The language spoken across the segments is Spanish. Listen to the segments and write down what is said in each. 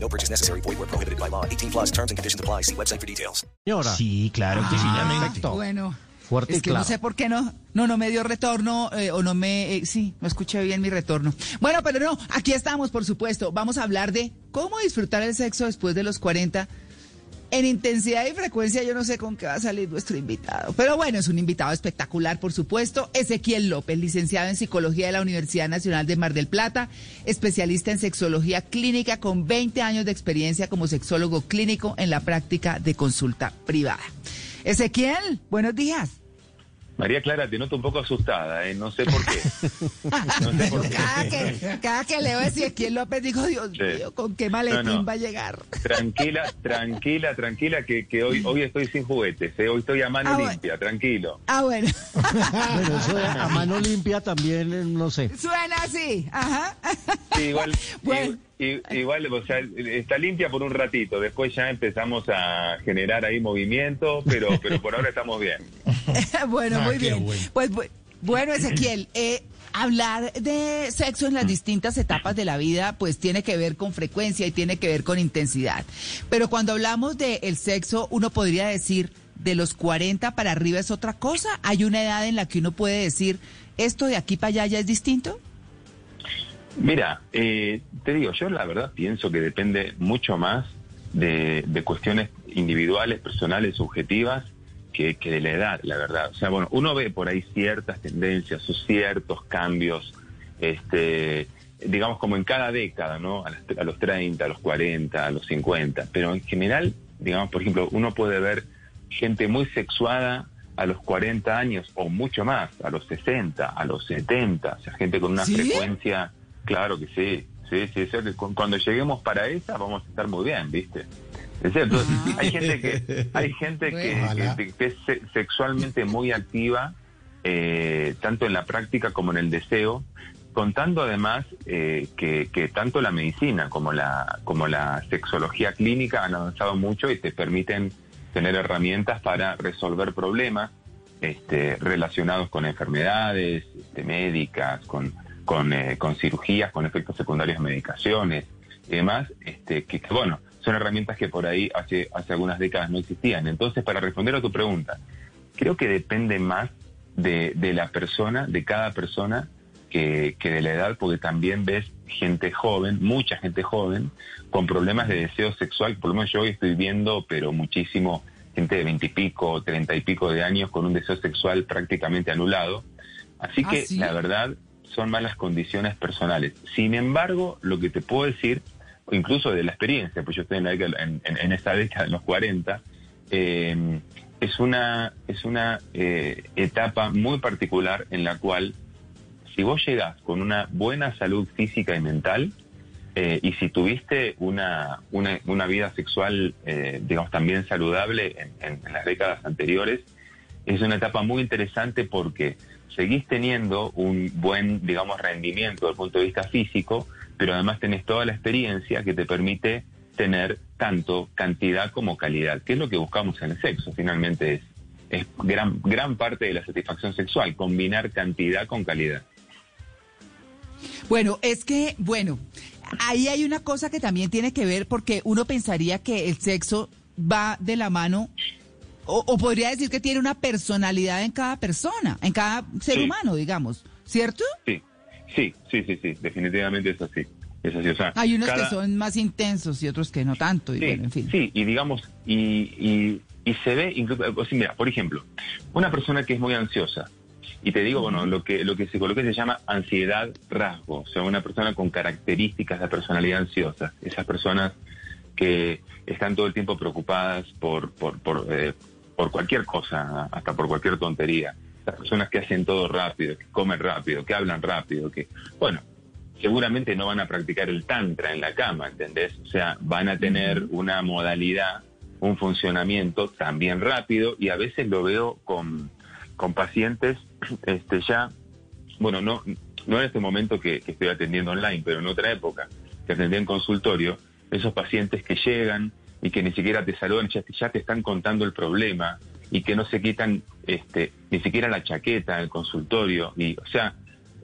No purchase necessary. Void where prohibited by law. 18 plus terms and conditions apply. See website for details. Señora. Sí, claro que sí, ya me Perfecto. Bueno, Fuerte es que claro. no sé por qué no, no, no me dio retorno eh, o no me, eh, sí, no escuché bien mi retorno. Bueno, pero no, aquí estamos, por supuesto. Vamos a hablar de cómo disfrutar el sexo después de los 40. En intensidad y frecuencia yo no sé con qué va a salir nuestro invitado. Pero bueno, es un invitado espectacular, por supuesto. Ezequiel López, licenciado en Psicología de la Universidad Nacional de Mar del Plata, especialista en sexología clínica con 20 años de experiencia como sexólogo clínico en la práctica de consulta privada. Ezequiel, buenos días. María Clara, te noto un poco asustada, ¿eh? no sé por qué. No sé por qué. Cada que, cada que leo a Ezequiel López digo, Dios Sí. mío, ¿con qué maletín No, no. va a llegar? Tranquila, tranquila, tranquila, que, que hoy, hoy estoy sin juguetes, ¿eh? hoy estoy a mano Ah, bueno. limpia, tranquilo. Ah, bueno, Bueno, eso de a mano limpia también, eh, no sé. suena así, ajá. Sí, igual, Bueno. igual, o sea, está limpia por un ratito, después ya empezamos a generar ahí movimiento, pero, pero por ahora estamos bien. bueno, Ah, muy bien. bueno. Pues bu- bueno, Ezequiel, eh, hablar de sexo en las distintas etapas de la vida, pues tiene que ver con frecuencia y tiene que ver con intensidad. Pero cuando hablamos del sexo, uno podría decir de los 40 para arriba es otra cosa. Hay una edad en la que uno puede decir esto de aquí para allá ya es distinto. Mira, eh, te digo, yo la verdad pienso que depende mucho más de, cuestiones individuales, personales, subjetivas, que, que de la edad, la verdad. O sea, bueno, uno ve por ahí ciertas tendencias o ciertos cambios, este, digamos como en cada década, ¿no? A, las- a los 30, a los 40, a los 50. Pero en general, digamos, por ejemplo, uno puede ver gente muy sexuada a los 40 años o mucho más, a los 60, a los 70, o sea, gente con una ¿Sí? frecuencia, claro que sí, sí, sí, cuando lleguemos para esa vamos a estar muy bien, ¿viste? Es cierto, Ah. hay gente que hay gente que, Ojalá. que- que es se- sexualmente muy activa, eh, tanto en la práctica como en el deseo, contando además eh, que, que tanto la medicina como la, como la sexología clínica han avanzado mucho y te permiten tener herramientas para resolver problemas este, relacionados con enfermedades este, médicas, con, con, eh, cirugías, con efectos secundarios de medicaciones y demás, este, que, que, bueno, son herramientas que por ahí hace, hace algunas décadas no existían. Entonces, para responder a tu pregunta, creo que depende más de, de la persona, de cada persona, que, que de la edad, porque también ves gente joven, mucha gente joven, con problemas de deseo sexual. Por lo menos yo hoy estoy viendo, pero muchísimo, gente de veintipico, treinta y pico de años con un deseo sexual prácticamente anulado. Así ¿Ah, que sí? la verdad son malas condiciones personales. Sin embargo, lo que te puedo decir, incluso de la experiencia, pues yo estoy en, la década- en, en- en esa década, en los 40, eh, es una, es una eh, etapa muy particular en la cual si vos llegás con una buena salud física y mental, eh, y si tuviste una, una, vida sexual, eh, digamos, también saludable en las décadas anteriores, es una etapa muy interesante porque seguís teniendo un buen, digamos, rendimiento desde el punto de vista físico, pero además tenés toda la experiencia que te permite tener tanto cantidad como calidad, que es lo que buscamos en el sexo, finalmente es, es gran, gran parte de la satisfacción sexual, combinar cantidad con calidad. Bueno, es que, bueno, ahí hay una cosa que también tiene que ver porque uno pensaría que el sexo va de la mano, o, o podría decir que tiene una personalidad en cada persona, en cada ser Sí. humano, digamos, ¿cierto? Sí, sí, sí, sí, sí, definitivamente es así. Es así, o sea, Hay unos cada- que son más intensos y otros que no tanto, y Sí, bueno, en fin. sí, y digamos, y, y, y se ve, incluso, mira, por ejemplo, una persona que es muy ansiosa, y te digo, bueno, lo que, lo que psicología se llama ansiedad rasgo, o sea, una persona con características de personalidad ansiosa, esas personas que están todo el tiempo preocupadas por, por, por, eh, por cualquier cosa, hasta por cualquier tontería, las personas que hacen todo rápido, que comen rápido, que hablan rápido, que, bueno, seguramente no van a practicar el tantra en la cama, ¿entendés? O sea, van a tener una modalidad un funcionamiento también rápido y a veces lo veo con, con pacientes este, ya, bueno, no, no en este momento que, que estoy atendiendo online, pero en otra época, que atendí en consultorio, esos pacientes que llegan y que ni siquiera te saludan, ya, ya te están contando el problema y que no se quitan este, ni siquiera la chaqueta el consultorio. Y, o sea,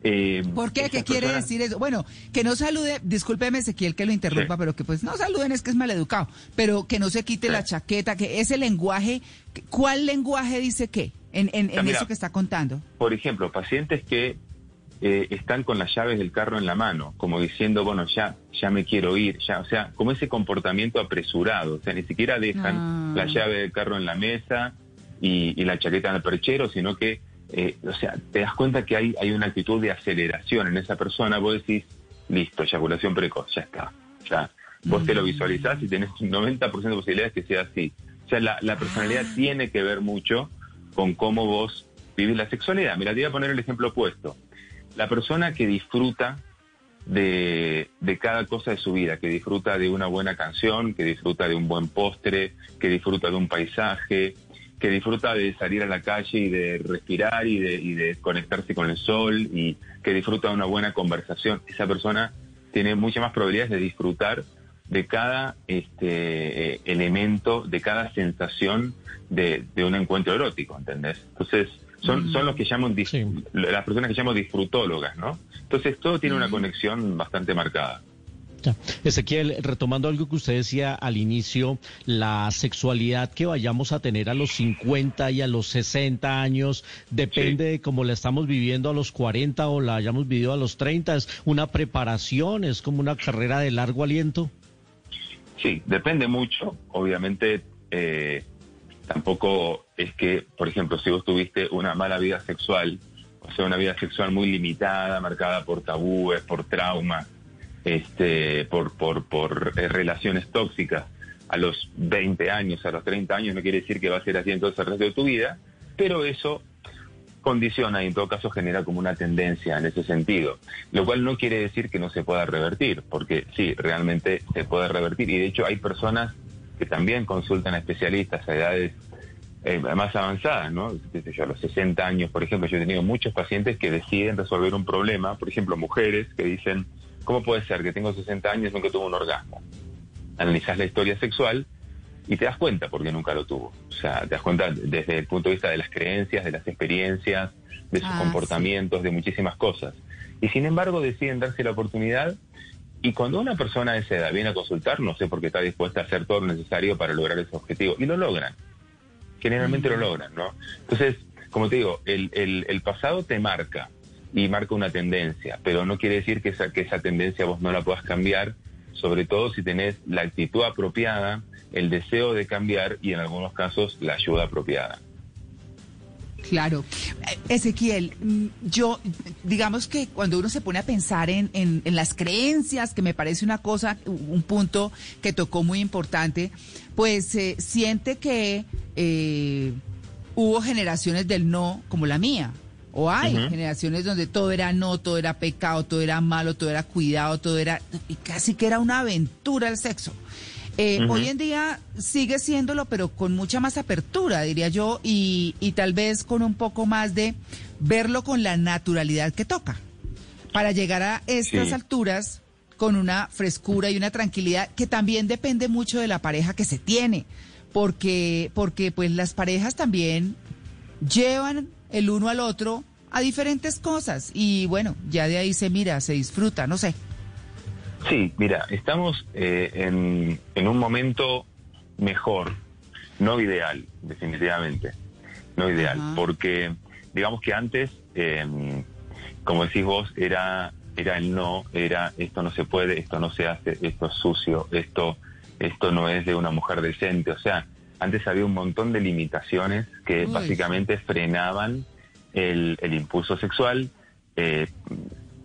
eh, ¿Por qué? ¿Qué quiere decir eso? Bueno, que no salude, discúlpeme Ezequiel que lo interrumpa, pero que pues no saluden es que es maleducado, pero que no se quite la chaqueta, que ese lenguaje, ¿cuál lenguaje dice qué en, en, eso que está contando? Por ejemplo, pacientes que eh, están con las llaves del carro en la mano, como diciendo, bueno, ya, ya me quiero ir, ya, o sea, como ese comportamiento apresurado, o sea, ni siquiera dejan ah. la llave del carro en la mesa y, y la chaqueta en el perchero, sino que eh, o sea, te das cuenta que hay, hay una actitud de aceleración en esa persona, vos decís, listo, eyaculación precoz, ya está. Ya. Vos te lo mm. visualizás y tenés un 90% de posibilidades que sea así. O sea, la, personalidad ah. tiene que ver mucho con cómo vos vivís la sexualidad. Mira, te voy a poner el ejemplo opuesto. La persona que disfruta de, de, cada cosa de su vida, que disfruta de una buena canción, que disfruta de un buen postre, que disfruta de un paisaje, que disfruta de salir a la calle y de respirar y de, conectarse con el sol y que disfruta de una buena conversación. Esa persona tiene muchas más probabilidades de disfrutar de cada este, elemento, de cada sensación de, un encuentro erótico, ¿entendés? Entonces, son, son los que llaman, las personas que llamamos disfrutólogas, ¿no? Entonces, todo tiene una conexión bastante marcada. Ezequiel, retomando algo que usted decía al inicio, la sexualidad que vayamos a tener a los 50 y a los 60 años depende de cómo la estamos viviendo a los 40 o la hayamos vivido a los 30. ¿Es una preparación? ¿Es como una carrera de largo aliento? Sí, depende mucho. Obviamente, eh, tampoco es que, por ejemplo, si vos tuviste una mala vida sexual, o sea, una vida sexual muy limitada, marcada por tabúes, por traumas, este, por, por, por eh, relaciones tóxicas a los 20 años, a los 30 años, no quiere decir que va a ser así entonces el resto de tu vida, pero eso condiciona y en todo caso genera como una tendencia en ese sentido, lo cual no quiere decir que no se pueda revertir, porque sí, realmente se puede revertir y de hecho hay personas que también consultan a especialistas a edades eh, más avanzadas, ¿no? Yo, a los 60 años, por ejemplo, yo he tenido muchos pacientes que deciden resolver un problema, por ejemplo, mujeres que dicen, ¿Cómo puede ser que tengo 60 años y nunca tuve un orgasmo? Analizas la historia sexual y te das cuenta porque nunca lo tuvo. O sea, te das cuenta desde el punto de vista de las creencias, de las experiencias, de sus ah, comportamientos, de muchísimas cosas. Y sin embargo deciden darse la oportunidad y cuando una persona de esa edad viene a consultar, no sé por qué está dispuesta a hacer todo lo necesario para lograr ese objetivo. Y lo logran. Generalmente lo logran, ¿no? Entonces, como te digo, el, el, el pasado te marca y marca una tendencia, pero no quiere decir que esa, que esa tendencia vos no la puedas cambiar, sobre todo si tenés la actitud apropiada, el deseo de cambiar y en algunos casos la ayuda apropiada. Claro. Ezequiel, mm, yo, digamos que cuando uno se pone a pensar en, en, las creencias, que me parece una cosa, un punto que tocó muy importante, pues eh, siente que eh, hubo generaciones del no como la mía, o hay generaciones donde todo era no, todo era pecado, todo era malo, todo era cuidado, todo era... Y casi que era una aventura el sexo. Eh, hoy en día sigue siéndolo, pero con mucha más apertura, diría yo, y, y tal vez con un poco más de verlo con la naturalidad que toca. Para llegar a estas alturas con una frescura y una tranquilidad que también depende mucho de la pareja que se tiene, porque, porque pues las parejas también llevan el uno al otro a diferentes cosas y bueno, ya de ahí se mira, se disfruta, no sé. Sí, mira, estamos eh, en, en un momento mejor, no ideal, definitivamente, no ideal, porque digamos que antes, em, como decís vos, era, era el no, era esto no se puede, esto no se hace, esto es sucio, esto, esto no es de una mujer decente, o sea, antes había un montón de limitaciones que básicamente frenaban el, impulso sexual. Eh,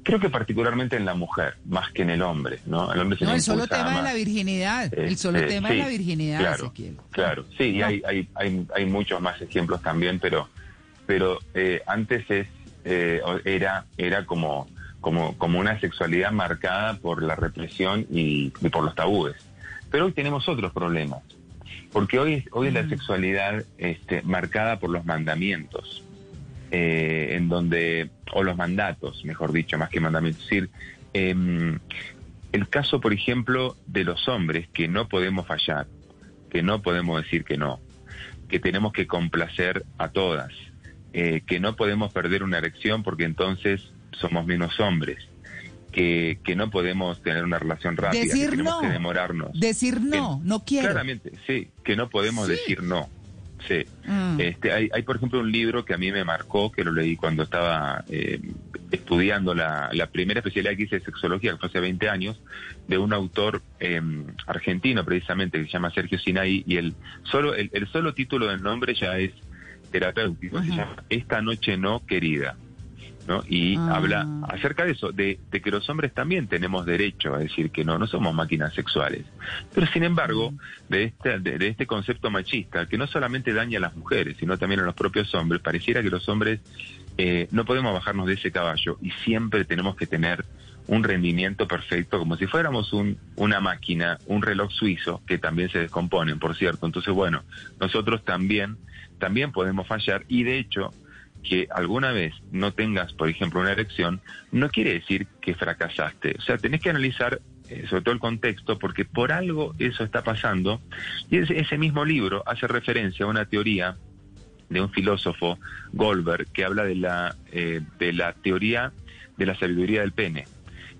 creo que particularmente en la mujer, más que en el hombre, ¿no? El hombre no, el solo tema de la virginidad, el solo este, tema de la virginidad, claro, Claro, sí, y hay, hay, hay, hay, muchos más ejemplos también, pero, pero eh, antes es, eh, era, era como, como, como una sexualidad marcada por la represión y por los tabúes. Pero hoy tenemos otros problemas. Porque hoy, hoy es la sexualidad este, marcada por los mandamientos, eh, en donde, o los mandatos, mejor dicho, más que mandamientos. Es decir, em, el caso, por ejemplo, de los hombres, que no podemos fallar, que no podemos decir que no, que tenemos que complacer a todas, eh, que no podemos perder una erección porque entonces somos menos hombres, que, que no podemos tener una relación rápida, Decir que tenemos no. que demorarnos. Decir no, no quiero. Claramente, sí, que no podemos Sí. decir no. Sí. Mm. Este, hay, hay, por ejemplo, un libro que a mí me marcó, que lo leí cuando estaba eh, estudiando la, la primera especialidad que hice de sexología, que fue hace 20 años, de un autor eh, argentino precisamente, que se llama Sergio Sinai, y el solo, el, el solo título del nombre ya es terapéutico, se Ajá. llama Esta noche no, querida. ¿No? Y Ah. habla acerca de eso, de, de que los hombres también tenemos derecho a decir que no, no somos máquinas sexuales. Pero sin embargo, de este, de, de este concepto machista, que no solamente daña a las mujeres, sino también a los propios hombres, pareciera que los hombres eh, no podemos bajarnos de ese caballo y siempre tenemos que tener un rendimiento perfecto, como si fuéramos un, una máquina, un reloj suizo, que también se descomponen, por cierto. Entonces, bueno, nosotros también, también podemos fallar y de hecho, que alguna vez no tengas, por ejemplo, una erección, no quiere decir que fracasaste. O sea, tenés que analizar eh, sobre todo el contexto, porque por algo eso está pasando. Y ese, ese mismo libro hace referencia a una teoría de un filósofo, Goldberg, que habla de la, eh, de la teoría de la sabiduría del pene.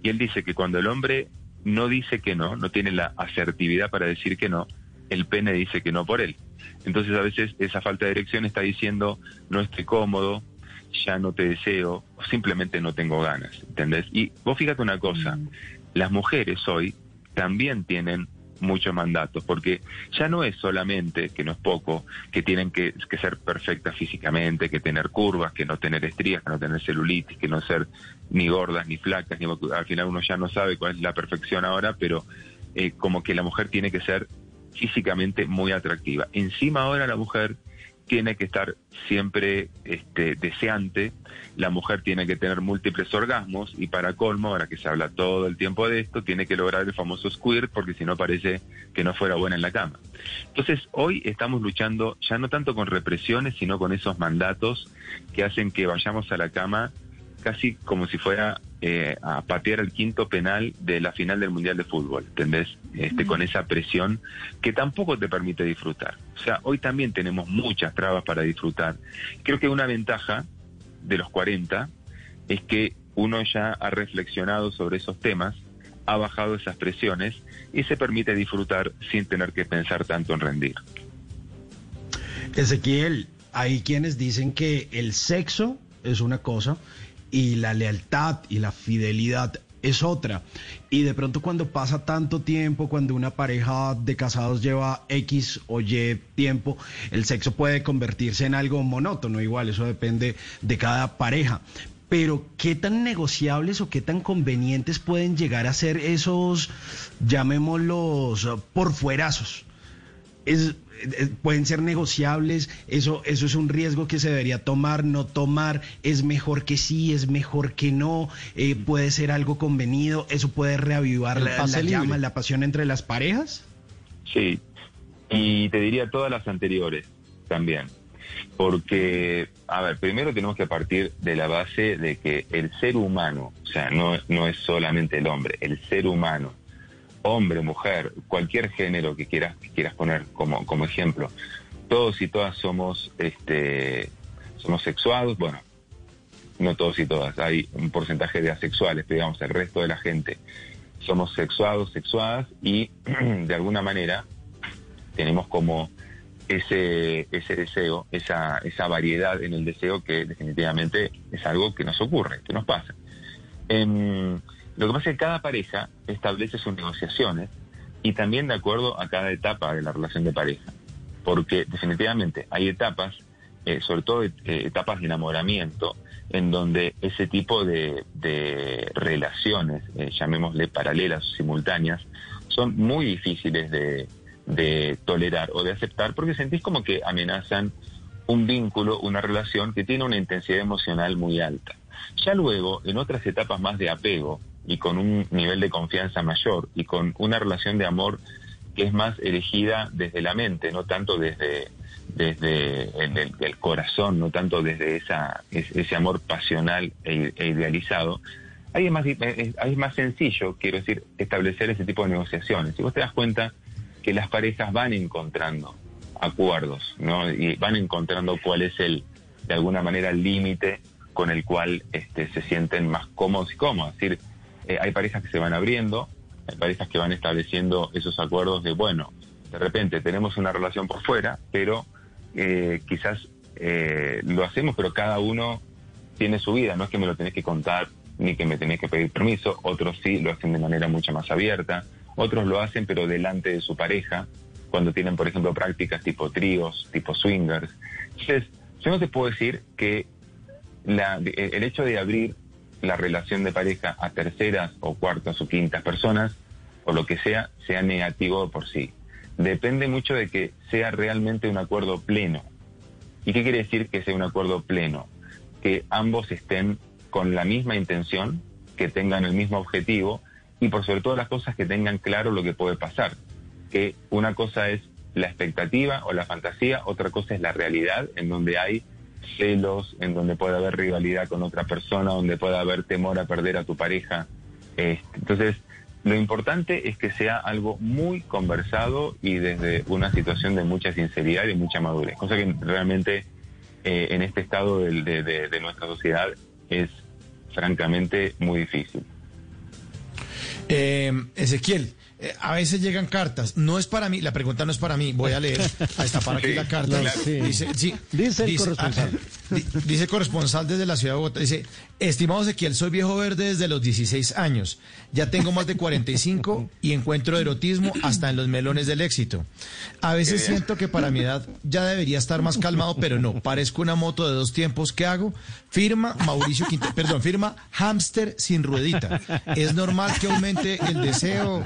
Y él dice que cuando el hombre no dice que no, no tiene la asertividad para decir que no, el pene dice que no por él. Entonces a veces esa falta de erección está diciendo no estoy cómodo, ya no te deseo, o simplemente no tengo ganas, ¿entendés? Y vos fíjate una cosa, las mujeres hoy también tienen muchos mandatos, porque ya no es solamente, que no es poco, que tienen que, que ser perfectas físicamente, que tener curvas, que no tener estrías, que no tener celulitis, que no ser ni gordas ni flacas, ni, al final uno ya no sabe cuál es la perfección ahora, pero eh, como que la mujer tiene que ser físicamente muy atractiva. Encima ahora la mujer tiene que estar siempre este, deseante, la mujer tiene que tener múltiples orgasmos y para colmo, ahora que se habla todo el tiempo de esto, tiene que lograr el famoso squirt porque si no parece que no fuera buena en la cama. Entonces hoy estamos luchando ya no tanto con represiones, sino con esos mandatos que hacen que vayamos a la cama casi como si fuera eh, a patear el quinto penal de la final del Mundial de Fútbol, ¿entendés? Este, Con esa presión que tampoco te permite disfrutar. O sea, hoy también tenemos muchas trabas para disfrutar. Creo que una ventaja de los 40 es que uno ya ha reflexionado sobre esos temas, ha bajado esas presiones y se permite disfrutar sin tener que pensar tanto en rendir. Ezequiel, hay quienes dicen que el sexo es una cosa y la lealtad y la fidelidad es otra. Y de pronto cuando pasa tanto tiempo, cuando una pareja de casados lleva X o Y tiempo, el sexo puede convertirse en algo monótono. Igual, eso depende de cada pareja. Pero qué tan negociables o qué tan convenientes pueden llegar a ser esos, llamémoslos, por fuerazos. Es, pueden ser negociables, eso, eso es un riesgo que se debería tomar, no tomar, es mejor que sí, es mejor que no, eh, puede ser algo convenido, eso puede reavivar la, llama, la pasión entre las parejas. Sí, y te diría todas las anteriores también. Porque, a ver, primero tenemos que partir de la base de que el ser humano, o sea, no, no es solamente el hombre, el ser humano, hombre, mujer, cualquier género que quieras, que quieras poner como, como ejemplo, todos y todas somos, este, somos sexuados, bueno, no todos y todas, hay un porcentaje de asexuales, digamos, el resto de la gente somos sexuados, sexuadas y de alguna manera tenemos como ese, ese deseo, esa, esa variedad en el deseo que definitivamente es algo que nos ocurre, que nos pasa. Em, lo que pasa es que cada pareja establece sus negociaciones y también de acuerdo a cada etapa de la relación de pareja, porque definitivamente hay etapas, eh, sobre todo eh, etapas de enamoramiento, en donde ese tipo de, relaciones, eh, llamémosle paralelas o simultáneas, son muy difíciles de tolerar o de aceptar porque sentís como que amenazan un vínculo, una relación que tiene una intensidad emocional muy alta. Ya luego, en otras etapas más de apego y con un nivel de confianza mayor y con una relación de amor que es más elegida desde la mente, no tanto desde, desde el, el corazón, no tanto desde esa, ese amor pasional e, e idealizado, ahí es, más, es más sencillo, quiero decir, establecer ese tipo de negociaciones. Si vos te das cuenta que las parejas van encontrando acuerdos, ¿no? Y van encontrando cuál es el, de alguna manera, el límite con el cual este, se sienten más cómodos y cómodos. Es decir, eh, hay parejas que se van abriendo, hay parejas que van estableciendo esos acuerdos de, bueno, de repente tenemos una relación por fuera, pero eh, quizás eh, lo hacemos, pero cada uno tiene su vida, no es que me lo tenés que contar ni que me tenés que pedir permiso, otros sí lo hacen de manera mucho más abierta, otros lo hacen pero delante de su pareja, cuando tienen, por ejemplo, prácticas tipo tríos, tipo swingers. Entonces, yo no te puedo decir que el hecho de abrir la relación de pareja a terceras o cuartas o quintas personas, o lo que sea, sea negativo por sí. Depende mucho de que sea realmente un acuerdo pleno. ¿Y qué quiere decir que sea un acuerdo pleno? Que ambos estén con la misma intención, que tengan el mismo objetivo y por sobre todas las cosas que tengan claro lo que puede pasar. Que una cosa es la expectativa o la fantasía, otra cosa es la realidad, en donde hay celos, en donde puede haber rivalidad con otra persona, donde puede haber temor a perder a tu pareja. entonces, lo importante es que sea algo muy conversado y desde una situación de mucha sinceridad y mucha madurez, cosa que realmente eh, en este estado de nuestra sociedad es francamente muy difícil. Eh, Ezequiel, eh, a veces llegan cartas. No es para mí, la pregunta no es para mí. Voy a leer. Ahí está, para aquí la carta. Dice, sí, dice, el corresponsal. Ah, dice corresponsal desde la ciudad de Bogotá. Dice, estimado Ezequiel, soy viejo verde desde los 16 años. Ya tengo más de 45 y encuentro erotismo hasta en los melones del éxito. A veces siento que para mi edad ya debería estar más calmado, pero no. Parezco una moto de dos tiempos. ¿Qué hago? Firma Mauricio Quintero, perdón, firma Hamster sin ruedita. ¿Es normal que aumente el deseo,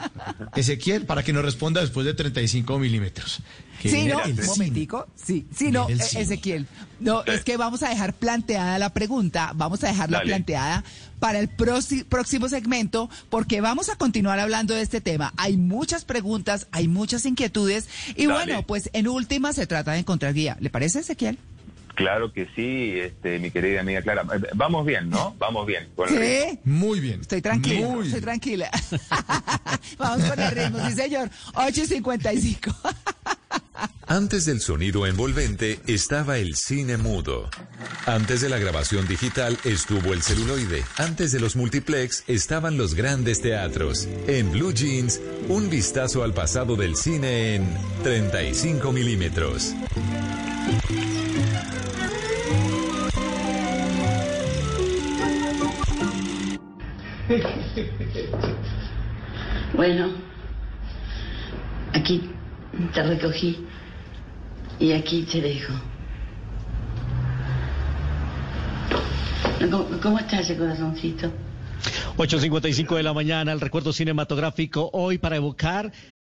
Ezequiel, para que nos responda después de 35 milímetros? Sí, no, un momentico. Sí, sí, no, e- Ezequiel. No, es que vamos a dejar planteada la pregunta, vamos a dejarla planteada para el próximo segmento, porque vamos a continuar hablando de este tema. Hay muchas preguntas, hay muchas inquietudes, y bueno, pues en última se trata de encontrar guía. ¿Le parece, Ezequiel? Claro que sí, este, mi querida amiga Clara. Eh, vamos bien, ¿no? Vamos bien. sí, muy bien. Estoy tranquila, estoy tranquila. Vamos con el ritmo, sí señor. 8.55. Antes del sonido envolvente estaba el cine mudo. Antes de la grabación digital estuvo el celuloide. Antes de los multiplex estaban los grandes teatros. En Blue Jeans, un vistazo al pasado del cine en 35 milímetros. Bueno, aquí te recogí y aquí te dejo. ¿Cómo, cómo está ese corazoncito? 8.55 de la mañana, el recuerdo cinematográfico hoy para evocar.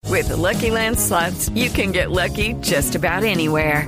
With Lucky Land slots, you can get lucky just about anywhere.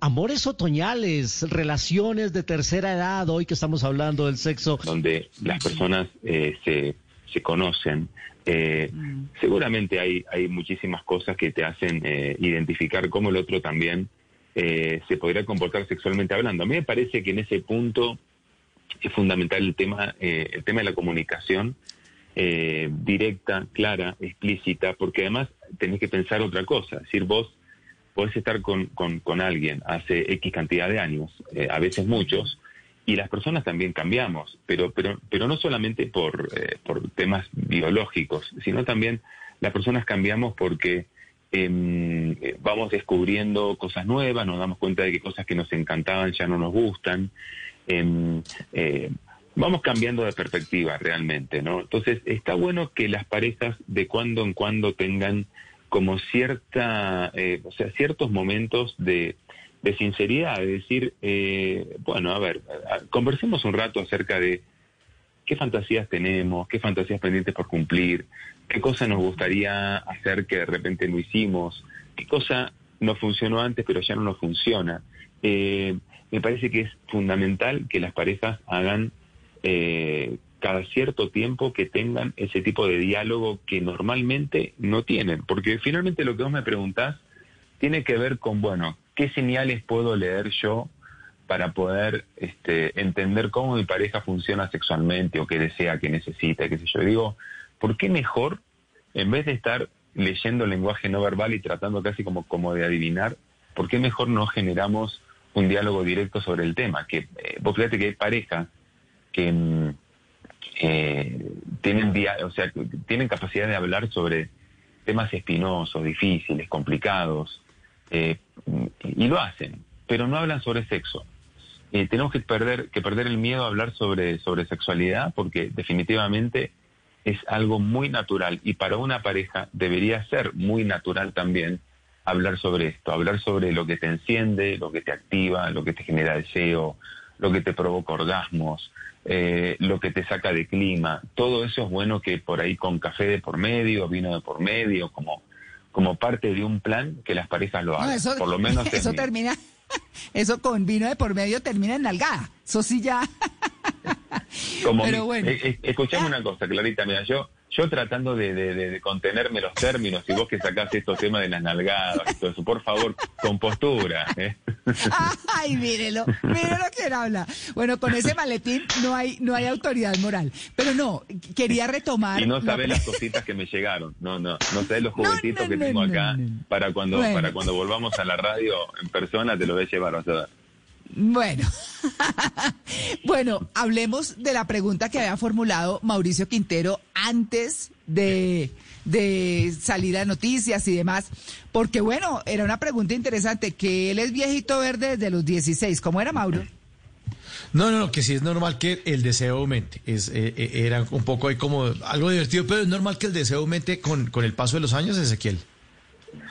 Amores otoñales, relaciones de tercera edad, hoy que estamos hablando del sexo. Donde las personas eh, se, se conocen. Eh, mm. Seguramente hay, hay muchísimas cosas que te hacen eh, identificar cómo el otro también eh, se podría comportar sexualmente hablando. A mí me parece que en ese punto es fundamental el tema, eh, el tema de la comunicación eh, directa, clara, explícita, porque además tenés que pensar otra cosa. Es decir, vos podés estar con, con, alguien hace X cantidad de años, eh, a veces muchos, y las personas también cambiamos, pero, pero, pero no solamente por, eh, por temas biológicos, sino también las personas cambiamos porque em, eh, vamos descubriendo cosas nuevas, nos damos cuenta de que cosas que nos encantaban ya no nos gustan. Em, vamos cambiando de perspectiva realmente, ¿no? Entonces está bueno que las parejas de cuando en cuando tengan como cierta, eh, o sea, ciertos momentos de, sinceridad, de decir, eh, bueno, a ver, conversemos un rato acerca de qué fantasías tenemos, qué fantasías pendientes por cumplir, qué cosa nos gustaría hacer que de repente no hicimos, qué cosa no funcionó antes pero ya no nos funciona. Eh, me parece que es fundamental que las parejas hagan cada cierto tiempo que tengan ese tipo de diálogo que normalmente no tienen, porque finalmente lo que vos me preguntás tiene que ver con, bueno, ¿qué señales puedo leer yo para poder este, entender cómo mi pareja funciona sexualmente o qué desea, qué necesita, qué sé yo? Digo, ¿por qué mejor, en vez de estar leyendo el lenguaje no verbal y tratando casi como, como de adivinar, ¿por qué mejor no generamos un diálogo directo sobre el tema? Que eh, vos fíjate que hay parejas que mm, eh, tienen, o sea, tienen capacidad de hablar sobre temas espinosos, difíciles, complicados, eh, y lo hacen, pero no hablan sobre sexo. Tenemos que perder, que perder el miedo a hablar sobre, sobre sexualidad porque definitivamente es algo muy natural y para una pareja debería ser muy natural también hablar sobre esto, hablar sobre lo que te enciende, lo que te activa, lo que te genera deseo, lo que te provoca orgasmos, eh, lo que te saca de clima. Todo eso es bueno que por ahí con café de por medio, vino de por medio, como, como parte de un plan que las parejas lo hagan. por lo menos eso termina, eso con vino de por medio termina en nalgada. Eso sí ya. Como Pero bueno. Eh, eh, una cosa, Clarita, mira, yo yo tratando de, contenerme los términos y vos que sacás estos temas de las nalgadas y todo eso, por favor, con postura. ¿eh? Ay, mírelo, mírelo quién habla. Bueno, con ese maletín no hay, no hay autoridad moral. Pero no, quería retomar. Y no sabés las cositas que me llegaron. No, no, no sabés los juguetitos que tengo acá para cuando, para cuando volvamos a la radio en persona te lo voy a llevar, a ver. Bueno, bueno, hablemos de la pregunta que había formulado Mauricio Quintero antes de, de salir a noticias y demás, porque bueno, era una pregunta interesante, que él es viejito verde desde los 16, ¿cómo era Mauro? No, no, no, que sí es normal que el deseo aumente. Es, eh, eh, era un poco ahí como algo divertido, pero es normal que el deseo aumente con, con el paso de los años, Ezequiel.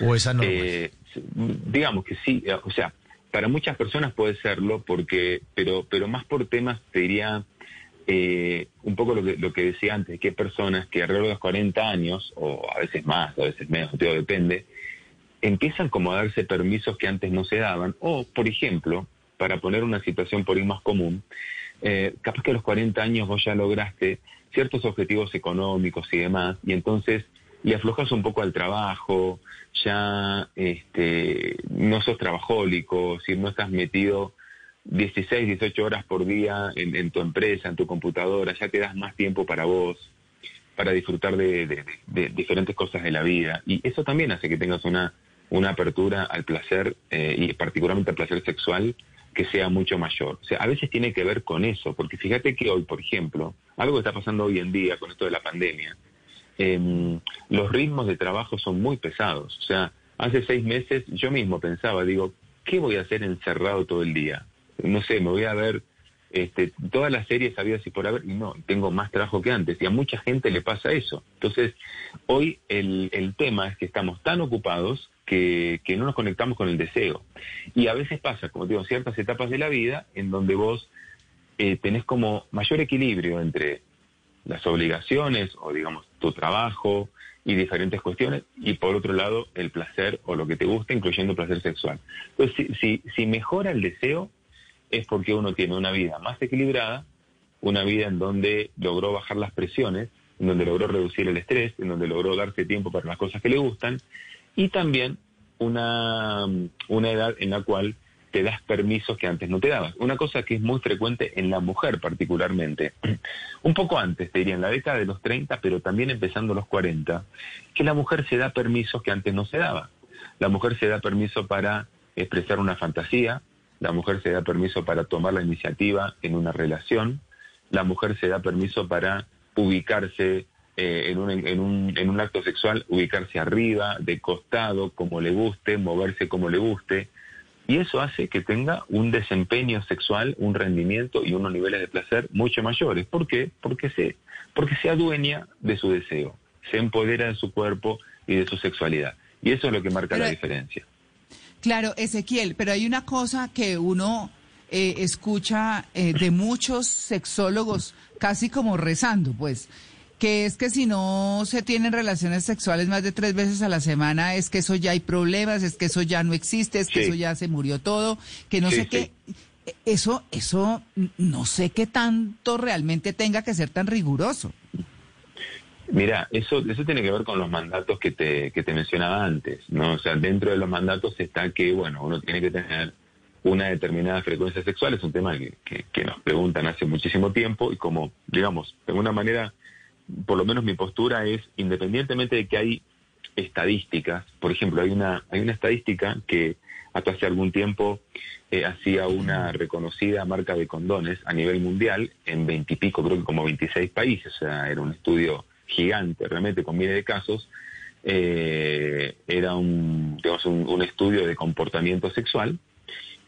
¿O esa normal? Eh, digamos que sí, o sea, para muchas personas puede serlo, porque, pero, pero más por temas, te diría, eh, un poco lo que, lo que decía antes, que hay personas que alrededor de los 40 años, o a veces más, a veces menos, todo depende, empiezan como a darse permisos que antes no se daban, o, por ejemplo, para poner una situación por ahí más común, eh, capaz que a los 40 años vos ya lograste ciertos objetivos económicos y demás, y entonces le aflojas un poco al trabajo, ya este, no sos trabajólico, si no estás metido 16, 18 horas por día en, tu empresa, en tu computadora, ya te das más tiempo para vos, para disfrutar de, diferentes cosas de la vida. Y eso también hace que tengas una, una apertura al placer eh, y particularmente al placer sexual que sea mucho mayor. O sea, a veces tiene que ver con eso, porque fíjate que hoy, por ejemplo, algo que está pasando hoy en día con esto de la pandemia, Em, los ritmos de trabajo son muy pesados. O sea, hace seis meses yo mismo pensaba, digo, ¿qué voy a hacer encerrado todo el día? No sé, me voy a ver este, todas las series había así por haber, y no, tengo más trabajo que antes, y a mucha gente le pasa eso. Entonces, hoy el, el tema es que estamos tan ocupados que, que, no nos conectamos con el deseo. Y a veces pasa, como digo, ciertas etapas de la vida en donde vos eh, tenés como mayor equilibrio entre las obligaciones o digamos tu trabajo y diferentes cuestiones y por otro lado el placer o lo que te gusta incluyendo placer sexual. Entonces si, si, si mejora el deseo es porque uno tiene una vida más equilibrada, una vida en donde logró bajar las presiones, en donde logró reducir el estrés, en donde logró darse tiempo para las cosas que le gustan y también una, una edad en la cual te das permisos que antes no te dabas. Una cosa que es muy frecuente en la mujer particularmente, un poco antes, te diría, en la década de los 30, pero también empezando los 40, que la mujer se da permisos que antes no se daba. La mujer se da permiso para expresar una fantasía, la mujer se da permiso para tomar la iniciativa en una relación, la mujer se da permiso para ubicarse eh, en, un, en, un, en un acto sexual, ubicarse arriba, de costado, como le guste, moverse como le guste y eso hace que tenga un desempeño sexual, un rendimiento y unos niveles de placer mucho mayores. ¿Por qué? Porque se, porque se adueña de su deseo, se empodera de su cuerpo y de su sexualidad. Y eso es lo que marca la diferencia. Claro, Ezequiel, pero hay una cosa que uno eh, escucha eh, de muchos sexólogos casi como rezando, pues, que es que si no se tienen relaciones sexuales más de tres veces a la semana, es que eso ya hay problemas, es que eso ya no existe, es que eso ya se murió todo, que no Sí, sé sí. qué. Eso, eso, no sé qué tanto realmente tenga que ser tan riguroso. Mira, eso, eso tiene que ver con los mandatos que te, que te mencionaba antes, ¿no? O sea, dentro de los mandatos está que, bueno, uno tiene que tener una determinada frecuencia sexual, es un tema que, que- que nos preguntan hace muchísimo tiempo y como, digamos, de alguna manera, por lo menos mi postura es, independientemente de que hay estadísticas, por ejemplo, hay una, hay una estadística que hasta hace algún tiempo eh, hacía una reconocida marca de condones a nivel mundial en veintipico, creo que como 26 países, o sea, era un estudio gigante, realmente con miles de casos, eh, era un, digamos, un, estudio de comportamiento sexual,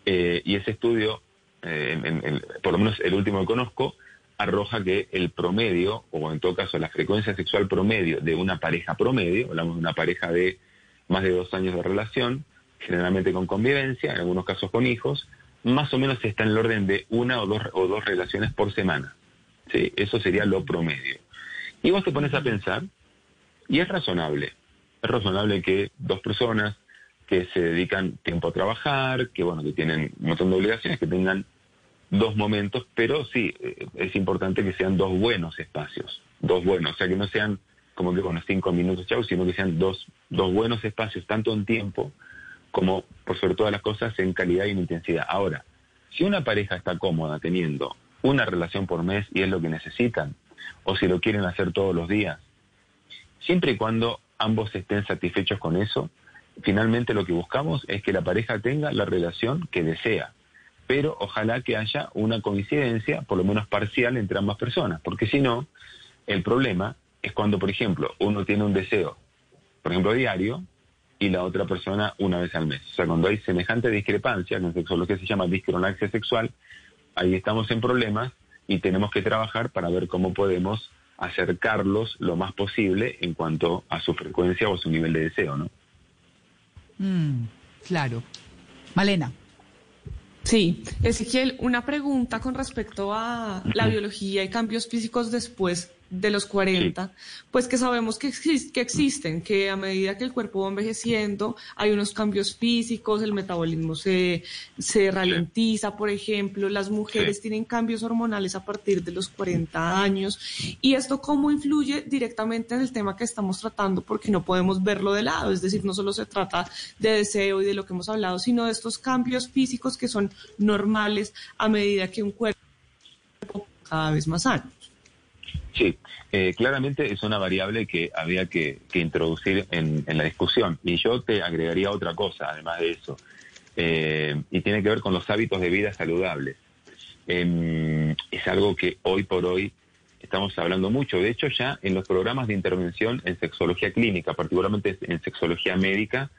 eh, y ese estudio, eh, por lo menos el último que conozco, arroja que el promedio, o en todo caso la frecuencia sexual promedio de una pareja promedio, hablamos de una pareja de más de dos años de relación, generalmente con convivencia, en algunos casos con hijos, más o menos está en el orden de una o dos, o dos relaciones por semana. ¿sí? Eso sería lo promedio. Y vos te pones a pensar, y es razonable, es razonable que dos personas que se dedican tiempo a trabajar, que bueno, que tienen un montón de obligaciones, que tengan dos momentos, pero sí, eh, es importante que sean dos buenos espacios, dos buenos, o sea, que no sean como que los cinco minutos, chau, sino que sean dos, dos buenos espacios, tanto en tiempo como, por sobre todas las cosas, en calidad y en intensidad. Ahora, si una pareja está cómoda teniendo una relación por mes y es lo que necesitan, o si lo quieren hacer todos los días, siempre y cuando ambos estén satisfechos con eso, finalmente lo que buscamos es que la pareja tenga la relación que desea, pero ojalá que haya una coincidencia, por lo menos parcial, entre ambas personas, porque si no, el problema es cuando, por ejemplo, uno tiene un deseo, por ejemplo, diario, y la otra persona una vez al mes. O sea, cuando hay semejante discrepancia, en sexología se llama discronaxia sexual, ahí estamos en problemas y tenemos que trabajar para ver cómo podemos acercarlos lo más posible en cuanto a su frecuencia o su nivel de deseo, ¿no? Mm, claro. Malena. Sí, Ezequiel, una pregunta con respecto a la biología y cambios físicos después de los 40, pues que sabemos que, que existen, que a medida que el cuerpo va envejeciendo hay unos cambios físicos, el metabolismo se, se ralentiza, por ejemplo, las mujeres Sí. tienen cambios hormonales a partir de los 40 años, y esto cómo influye directamente en el tema que estamos tratando, porque no podemos verlo de lado, es decir, no solo se trata de deseo y de lo que hemos hablado, sino de estos cambios físicos que son normales a medida que un cuerpo cada vez más sano. Sí, eh, claramente es una variable que había que, introducir en, en la discusión. Y yo te agregaría otra cosa, además de eso, eh, y tiene que ver con los hábitos de vida saludables. Em, es algo que hoy por hoy estamos hablando mucho. De hecho, ya en los programas de intervención en sexología clínica, particularmente en sexología médica,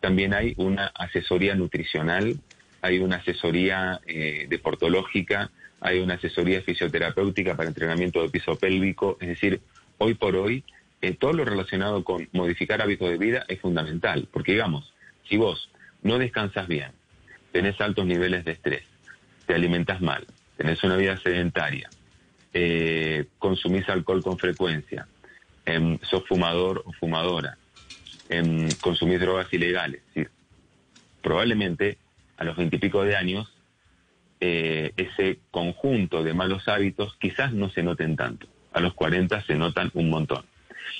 también hay una asesoría nutricional, hay una asesoría eh, deportológica, hay una asesoría fisioterapéutica para entrenamiento de piso pélvico. Es decir, hoy por hoy, eh, todo lo relacionado con modificar hábitos de vida es fundamental. Porque, digamos, si vos no descansas bien, tenés altos niveles de estrés, te alimentas mal, tenés una vida sedentaria, eh, consumís alcohol con frecuencia, em, sos fumador o fumadora, em, consumís drogas ilegales, probablemente a los veintipico de años eh, ese conjunto de malos hábitos quizás no se noten tanto. A los 40 se notan un montón.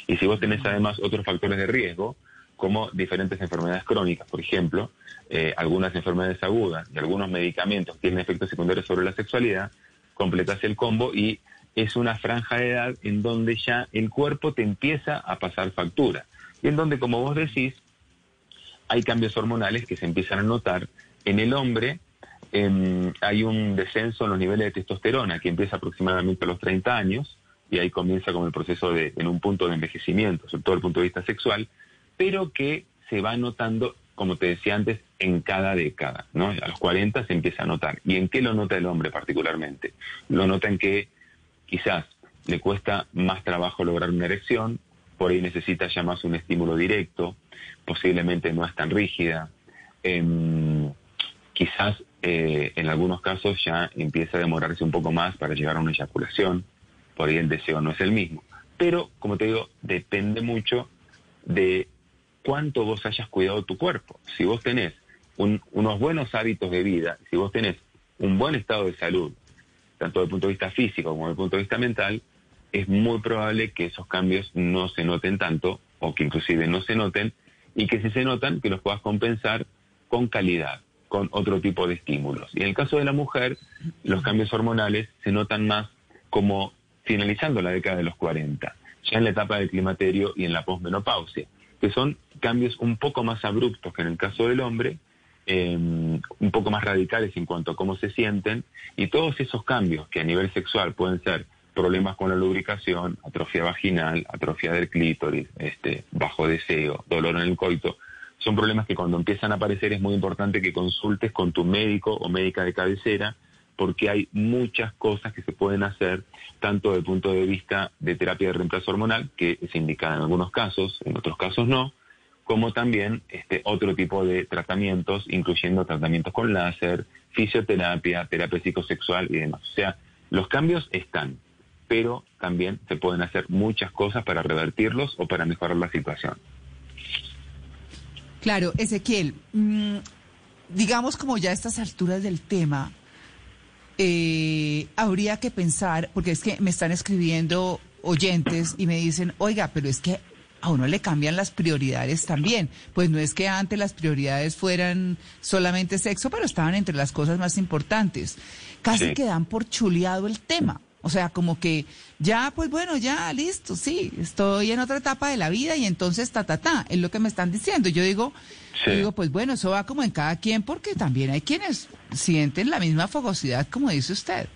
Y si vos tenés además otros factores de riesgo, como diferentes enfermedades crónicas, por ejemplo, eh, algunas enfermedades agudas y algunos medicamentos tienen efectos secundarios sobre la sexualidad, completás el combo y es una franja de edad en donde ya el cuerpo te empieza a pasar factura. Y en donde, como vos decís, hay cambios hormonales que se empiezan a notar. En el hombre em, hay un descenso en los niveles de testosterona que empieza aproximadamente a los 30 años y ahí comienza con el proceso de, en un punto de envejecimiento, sobre todo desde el punto de vista sexual, pero que se va notando, como te decía antes, en cada década, ¿no? A los 40 se empieza a notar. ¿Y en qué lo nota el hombre particularmente? Lo nota en que quizás le cuesta más trabajo lograr una erección, por ahí necesita ya más un estímulo directo, posiblemente no es tan rígida, em, quizás eh, en algunos casos ya empieza a demorarse un poco más para llegar a una eyaculación, por ahí el deseo no es el mismo. Pero, como te digo, depende mucho de cuánto vos hayas cuidado tu cuerpo. Si vos tenés unos buenos hábitos de vida, si vos tenés un buen estado de salud, tanto desde el punto de vista físico como desde el punto de vista mental, es muy probable que esos cambios no se noten tanto o que inclusive no se noten y que si se notan, que los puedas compensar con calidad, con otro tipo de estímulos. Y en el caso de la mujer, los cambios hormonales se notan más como finalizando la década de los 40, ya en la etapa del climaterio y en la posmenopausia, que son cambios un poco más abruptos que en el caso del hombre, em, un poco más radicales en cuanto a cómo se sienten, y todos esos cambios que a nivel sexual pueden ser problemas con la lubricación, atrofia vaginal, atrofia del clítoris, este, bajo deseo, dolor en el coito, son problemas que cuando empiezan a aparecer es muy importante que consultes con tu médico o médica de cabecera, porque hay muchas cosas que se pueden hacer, tanto desde el punto de vista de terapia de reemplazo hormonal, que es indicada en algunos casos, en otros casos no, como también este, otro tipo de tratamientos, incluyendo tratamientos con láser, fisioterapia, terapia psicosexual y demás. O sea, los cambios están, pero también se pueden hacer muchas cosas para revertirlos o para mejorar la situación. Claro, Ezequiel, mm, digamos como ya a estas alturas del tema, eh, habría que pensar, porque es que me están escribiendo oyentes y me dicen, oiga, pero es que a uno le cambian las prioridades también. Pues no es que antes las prioridades fueran solamente sexo, pero estaban entre las cosas más importantes. Casi que dan por chuleado el tema. O sea, como que ya, pues bueno, ya, listo, sí, estoy en otra etapa de la vida y entonces ta, ta, ta, es lo que me están diciendo. Yo digo, digo, pues bueno, eso va como en cada quien porque también hay quienes sienten la misma fogosidad como dice usted.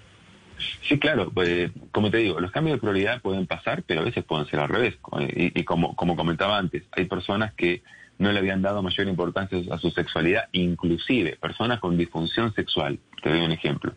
Sí, claro, pues, como te digo, los cambios de prioridad pueden pasar, pero a veces pueden ser al revés. Y, y como, como comentaba antes, hay personas que no le habían dado mayor importancia a su sexualidad, inclusive personas con disfunción sexual. Te doy un ejemplo.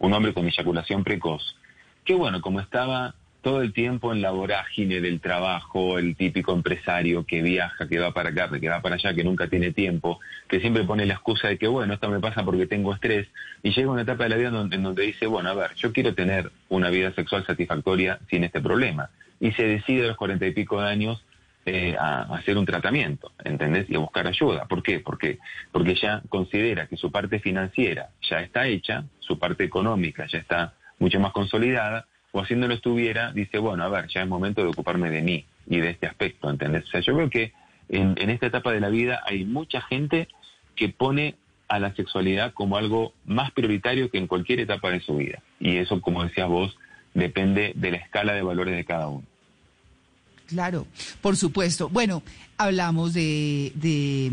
Un hombre con eyaculación precoz que bueno, como estaba todo el tiempo en la vorágine del trabajo, el típico empresario que viaja, que va para acá, que va para allá, que nunca tiene tiempo, que siempre pone la excusa de que, bueno, esto me pasa porque tengo estrés, y llega una etapa de la vida en donde, dice, bueno, a ver, yo quiero tener una vida sexual satisfactoria sin este problema, y se decide a los cuarenta y pico de años eh, a, hacer un tratamiento, ¿entendés? Y a buscar ayuda. ¿Por qué? Porque, porque ya considera que su parte financiera ya está hecha, su parte económica ya está mucho más consolidada, o haciéndolo estuviera, dice, bueno, a ver, ya es momento de ocuparme de mí y de este aspecto, ¿entendés? O sea, yo creo que en, en esta etapa de la vida hay mucha gente que pone a la sexualidad como algo más prioritario que en cualquier etapa de su vida. Y eso, como decías vos, depende de la escala de valores de cada uno. Claro, por supuesto. Bueno, hablamos de, de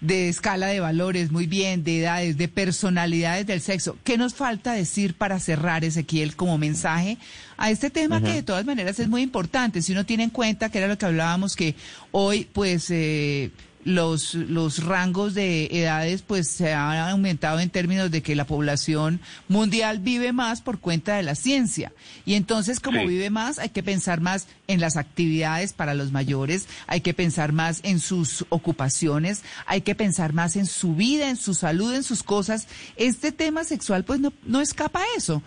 de escala de valores, muy bien, de edades, de personalidades del sexo. ¿Qué nos falta decir para cerrar, Ezequiel, como mensaje a este tema que de todas maneras es muy importante? Si uno tiene en cuenta que era lo que hablábamos, que hoy pues eh, los, los rangos de edades pues se han aumentado en términos de que la población mundial vive más por cuenta de la ciencia. Y entonces como vive más hay que pensar más en las actividades para los mayores, hay que pensar más en sus ocupaciones, hay que pensar más en su vida, en su salud, en sus cosas. Este tema sexual pues no, no escapa a eso.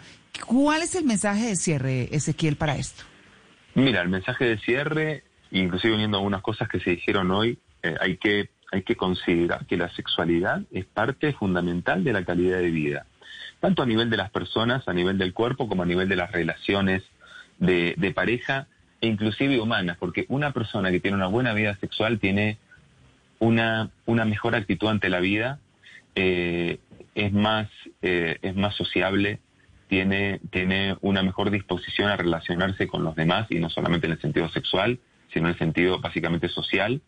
¿Cuál es el mensaje de cierre, Ezequiel, para esto? Mira, el mensaje de cierre, inclusive uniendo algunas cosas que se dijeron hoy, eh, hay, que, hay que considerar que la sexualidad es parte fundamental de la calidad de vida, tanto a nivel de las personas, a nivel del cuerpo, como a nivel de las relaciones de, pareja e inclusive humanas, porque una persona que tiene una buena vida sexual tiene una, una mejor actitud ante la vida, eh, es, más, eh, es más sociable, tiene, tiene una mejor disposición a relacionarse con los demás, y no solamente en el sentido sexual, sino en el sentido básicamente social,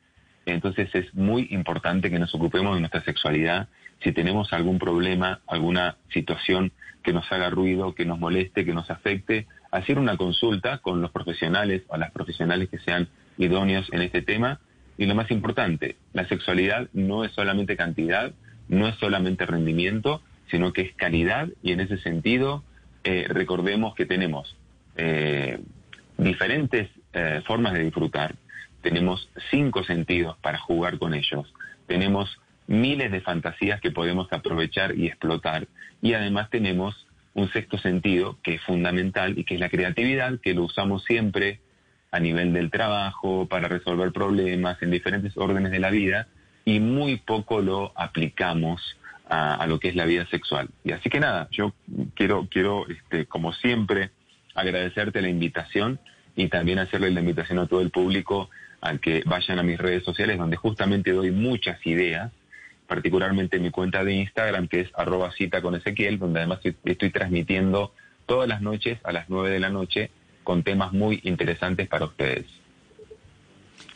entonces es muy importante que nos ocupemos de nuestra sexualidad. Si tenemos algún problema, alguna situación que nos haga ruido, que nos moleste, que nos afecte, hacer una consulta con los profesionales o las profesionales que sean idóneos en este tema. Y lo más importante, la sexualidad no es solamente cantidad, no es solamente rendimiento, sino que es calidad y en ese sentido eh, recordemos que tenemos eh, diferentes eh, formas de disfrutar tenemos cinco sentidos para jugar con ellos. Tenemos miles de fantasías que podemos aprovechar y explotar. Y además tenemos un sexto sentido que es fundamental y que es la creatividad, que lo usamos siempre a nivel del trabajo, para resolver problemas en diferentes órdenes de la vida y muy poco lo aplicamos a, lo que es la vida sexual. Y así que nada, yo quiero, quiero este, como siempre, agradecerte la invitación y también hacerle la invitación a todo el público a que vayan a mis redes sociales donde justamente doy muchas ideas particularmente en mi cuenta de Instagram, que es arroba cita con Ezequiel, donde además estoy, transmitiendo todas las noches a las 9 de la noche con temas muy interesantes para ustedes.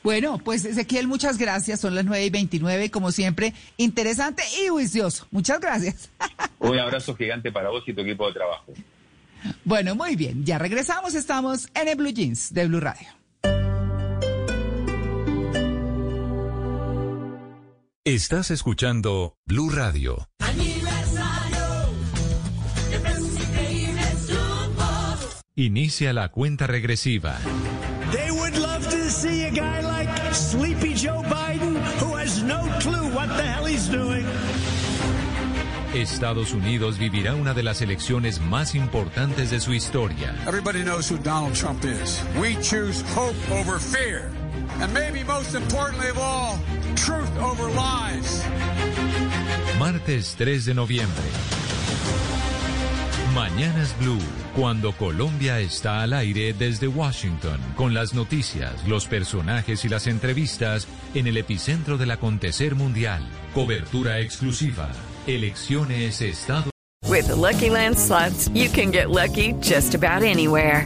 Bueno, pues Ezequiel, muchas gracias. Son las 9 y 29, como siempre, interesante y juicioso. Muchas gracias. Un abrazo gigante para vos y tu equipo de trabajo. Bueno, muy bien. Ya regresamos. Estamos en el Blue Jeans de Blue Radio. Estás escuchando Blue Radio. Inicia la cuenta regresiva. They would love to see a guy like Sleepy Joe Biden who has no clue what the hell he's doing. Estados Unidos vivirá una de las elecciones más importantes de su historia. Everybody knows who Donald Trump is. We choose hope over fear. And maybe most importantly of all, truth over lies. Martes 3 de noviembre. Mañanas Blue, cuando Colombia está al aire desde Washington, con las noticias, los personajes y las entrevistas en el epicentro del acontecer mundial. Cobertura exclusiva. Elecciones Estado. With the Lucky Land slots, you can get lucky just about anywhere.